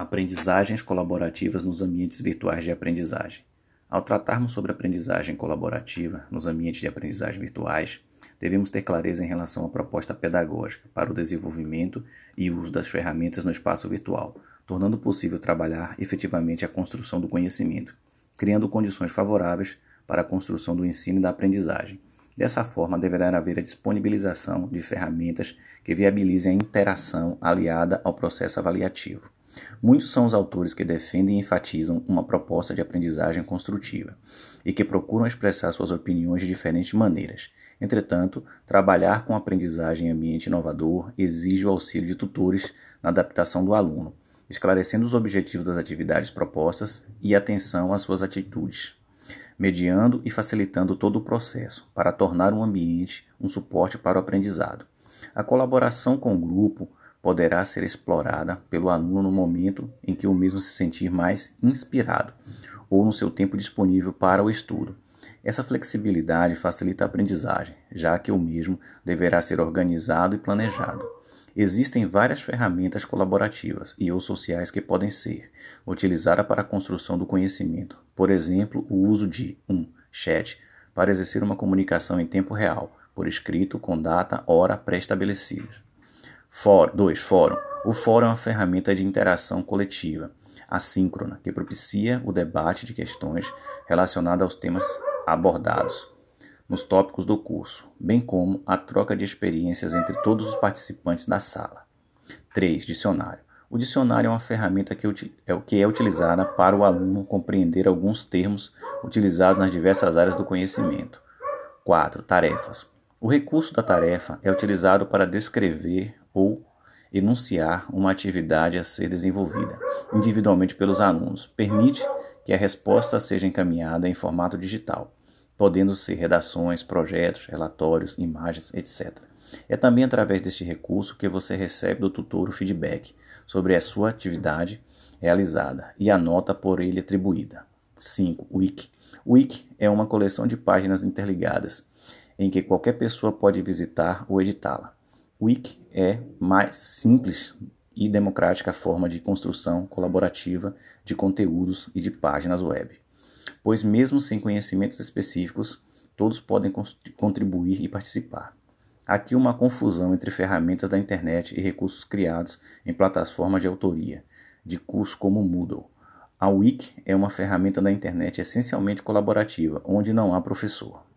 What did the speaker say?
Aprendizagens colaborativas nos ambientes virtuais de aprendizagem. Ao tratarmos sobre aprendizagem colaborativa nos ambientes de aprendizagem virtuais, devemos ter clareza em relação à proposta pedagógica para o desenvolvimento e uso das ferramentas no espaço virtual, tornando possível trabalhar efetivamente a construção do conhecimento, criando condições favoráveis para a construção do ensino e da aprendizagem. Dessa forma, deverá haver a disponibilização de ferramentas que viabilizem a interação aliada ao processo avaliativo. Muitos são os autores que defendem e enfatizam uma proposta de aprendizagem construtiva e que procuram expressar suas opiniões de diferentes maneiras. Entretanto, trabalhar com aprendizagem em ambiente inovador exige o auxílio de tutores na adaptação do aluno, esclarecendo os objetivos das atividades propostas e atenção às suas atitudes, mediando e facilitando todo o processo para tornar um ambiente um suporte para o aprendizado. A colaboração com o grupo poderá ser explorada pelo aluno no momento em que o mesmo se sentir mais inspirado ou no seu tempo disponível para o estudo. Essa flexibilidade facilita a aprendizagem, já que o mesmo deverá ser organizado e planejado. Existem várias ferramentas colaborativas e ou sociais que podem ser utilizadas para a construção do conhecimento. Por exemplo, o uso de 1. Um, chat para exercer uma comunicação em tempo real, por escrito, com data, hora pré-estabelecidas. 2. Fórum. O fórum é uma ferramenta de interação coletiva, assíncrona, que propicia o debate de questões relacionadas aos temas abordados nos tópicos do curso, bem como a troca de experiências entre todos os participantes da sala. 3. Dicionário. O dicionário é uma ferramenta que é, que é utilizada para o aluno compreender alguns termos utilizados nas diversas áreas do conhecimento. 4. Tarefas. O recurso da tarefa é utilizado para descrever ou enunciar uma atividade a ser desenvolvida individualmente pelos alunos. Permite que a resposta seja encaminhada em formato digital, podendo ser redações, projetos, relatórios, imagens, etc. É também através deste recurso que você recebe do tutor o feedback sobre a sua atividade realizada e a nota por ele atribuída. 5. Wiki. Wiki é uma coleção de páginas interligadas em que qualquer pessoa pode visitar ou editá-la. Wiki é mais simples e democrática forma de construção colaborativa de conteúdos e de páginas web, pois, mesmo sem conhecimentos específicos, todos podem contribuir e participar. Aqui uma confusão entre ferramentas da internet e recursos criados em plataformas de autoria, de curso como Moodle. A Wiki é uma ferramenta da internet essencialmente colaborativa, onde não há professor.